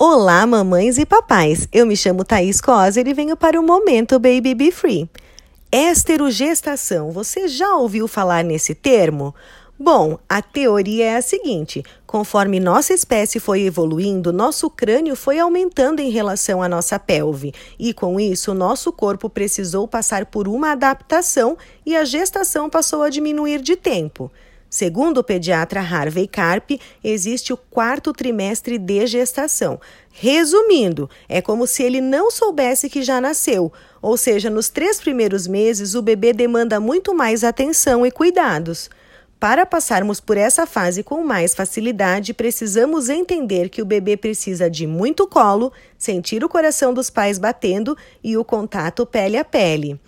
Olá, mamães e papais. Eu me chamo Thaís Coser e venho para o Momento Baby Be Free. Esterogestação. Você já ouviu falar nesse termo? Bom, a teoria é a seguinte: conforme nossa espécie foi evoluindo, nosso crânio foi aumentando em relação à nossa pelve, e com isso, nosso corpo precisou passar por uma adaptação e a gestação passou a diminuir de tempo. Segundo o pediatra Harvey Karp, existe o quarto trimestre de gestação. Resumindo, é como se ele não soubesse que já nasceu, ou seja, nos três primeiros meses o bebê demanda muito mais atenção e cuidados. Para passarmos por essa fase com mais facilidade, precisamos entender que o bebê precisa de muito colo, sentir o coração dos pais batendo e o contato pele a pele.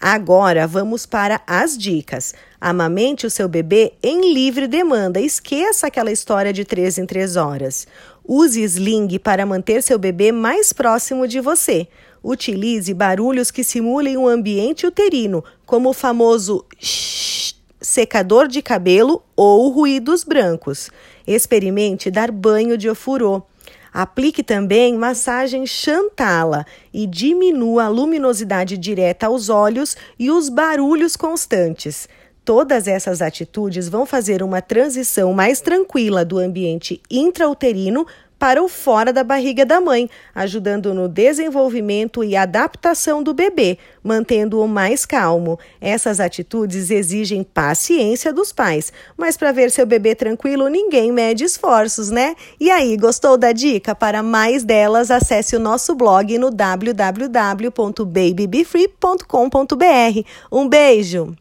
Agora vamos para as dicas. Amamente o seu bebê em livre demanda. Esqueça aquela história de três em três horas. Use sling para manter seu bebê mais próximo de você. Utilize barulhos que simulem o um ambiente uterino, como o famoso secador de cabelo ou ruídos brancos. Experimente dar banho de ofurô. Aplique também massagem Chantala e diminua a luminosidade direta aos olhos e os barulhos constantes. Todas essas atitudes vão fazer uma transição mais tranquila do ambiente intrauterino para o fora da barriga da mãe, ajudando no desenvolvimento e adaptação do bebê, mantendo-o mais calmo. Essas atitudes exigem paciência dos pais, mas para ver seu bebê tranquilo, ninguém mede esforços, né? E aí, gostou da dica? Para mais delas, acesse o nosso blog no www.babybefree.com.br. Um beijo!